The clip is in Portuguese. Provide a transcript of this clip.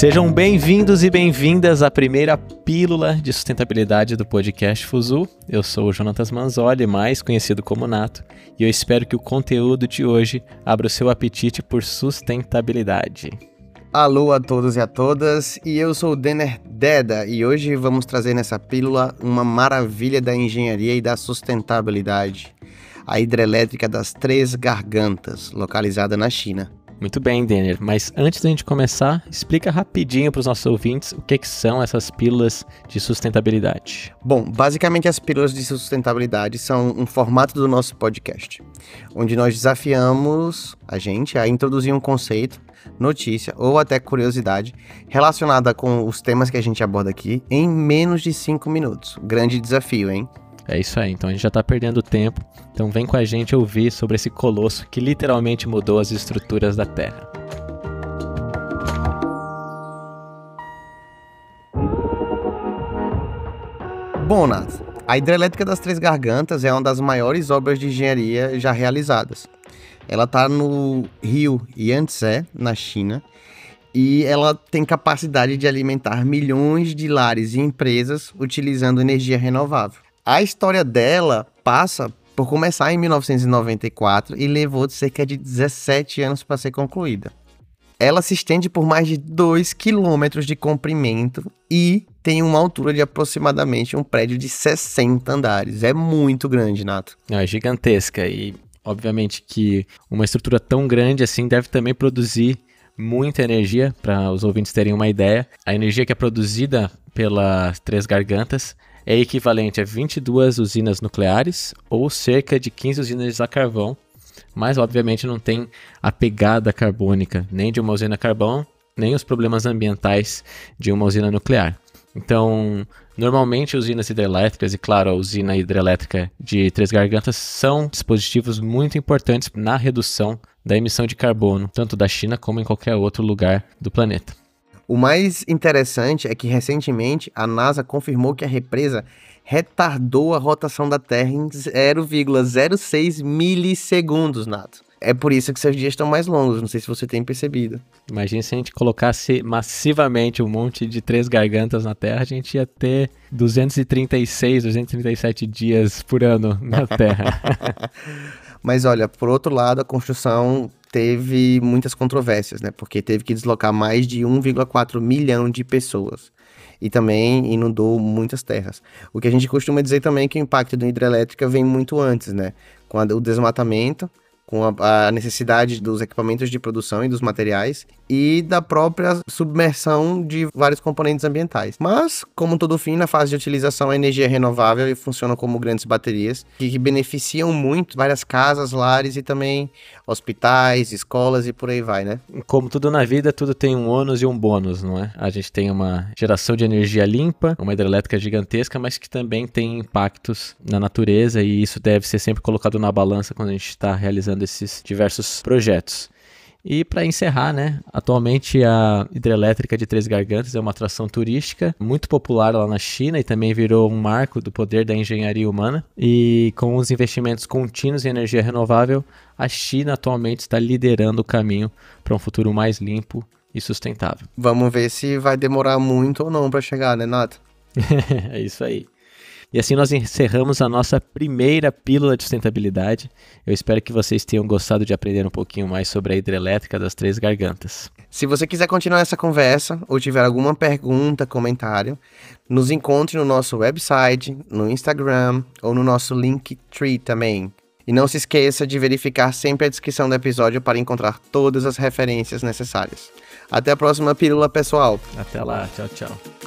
Sejam bem-vindos e bem-vindas à primeira pílula de sustentabilidade do podcast Fuzu. Eu sou o Jonatas Manzoli, mais conhecido como Nato, e eu espero que o conteúdo de hoje abra o seu apetite por sustentabilidade. Alô a todos e a todas, e eu sou o Denner Deda, e hoje vamos trazer nessa pílula uma maravilha da engenharia e da sustentabilidade, a hidrelétrica das Três Gargantas, localizada na China. Muito bem, Denner, mas antes da gente começar, explica rapidinho para os nossos ouvintes o que, que, são essas pílulas de sustentabilidade. Bom, basicamente as pílulas de sustentabilidade são um formato do nosso podcast, onde nós desafiamos a gente a introduzir um conceito, notícia ou até curiosidade relacionada com os temas que a gente aborda aqui em menos de 5 minutos. Grande desafio, hein? É isso aí, então a gente já está perdendo tempo. Então vem com a gente ouvir sobre esse colosso que literalmente mudou as estruturas da Terra. Bom, Nath, a hidrelétrica das Três Gargantas é uma das maiores obras de engenharia já realizadas. Ela está no rio Yangtze, na China, e ela tem capacidade de alimentar milhões de lares e empresas utilizando energia renovável. A história dela passa por começar em 1994 e levou cerca de 17 anos para ser concluída. Ela se estende por mais de 2 quilômetros de comprimento e tem uma altura de aproximadamente um prédio de 60 andares. É muito grande, Nato. É gigantesca e, obviamente, que uma estrutura tão grande assim deve também produzir muita energia, para os ouvintes terem uma ideia. A energia que é produzida pelas Três Gargantas é equivalente a 22 usinas nucleares ou cerca de 15 usinas a carvão, mas obviamente não tem a pegada carbônica nem de uma usina a carvão, nem os problemas ambientais de uma usina nuclear. Então, normalmente usinas hidrelétricas e, claro, a usina hidrelétrica de Três Gargantas são dispositivos muito importantes na redução da emissão de carbono, tanto da China como em qualquer outro lugar do planeta. O mais interessante é que recentemente a NASA confirmou que a represa retardou a rotação da Terra em 0,06 milissegundos, Nato. É por isso que seus dias estão mais longos, não sei se você tem percebido. Imagina se a gente colocasse massivamente um monte de três gargantas na Terra, a gente ia ter 236, 237 dias por ano na Terra. Mas olha, por outro lado, a construção teve muitas controvérsias, né? Porque teve que deslocar mais de 1,4 milhão de pessoas. E também inundou muitas terras. O que a gente costuma dizer também é que o impacto da hidrelétrica vem muito antes, né? Com o desmatamento, com a, a, necessidade dos equipamentos de produção e dos materiais e da própria submersão de vários componentes ambientais. Mas, como todo fim, na fase de utilização, a energia é renovável e funciona como grandes baterias que, que beneficiam muito várias casas, lares e também hospitais, escolas e por aí vai, né? Como tudo na vida, tudo tem um ônus e um bônus, não é? A gente tem uma geração de energia limpa, uma hidrelétrica gigantesca, mas que também tem impactos na natureza e isso deve ser sempre colocado na balança quando a gente está realizando esses diversos projetos. E para encerrar, né, atualmente a hidrelétrica de Três Gargantas é uma atração turística muito popular lá na China e também virou um marco do poder da engenharia humana. E com os investimentos contínuos em energia renovável, a China atualmente está liderando o caminho para um futuro mais limpo e sustentável. Vamos ver se vai demorar muito ou não para chegar, né, Nato? é isso aí. E assim nós encerramos a nossa primeira pílula de sustentabilidade. Eu espero que vocês tenham gostado de aprender um pouquinho mais sobre a hidrelétrica das Três Gargantas. Se você quiser continuar essa conversa ou tiver alguma pergunta, comentário, nos encontre no nosso website, no Instagram ou no nosso Linktree também. E não se esqueça de verificar sempre a descrição do episódio para encontrar todas as referências necessárias. Até a próxima pílula, pessoal. Até lá, tchau, tchau.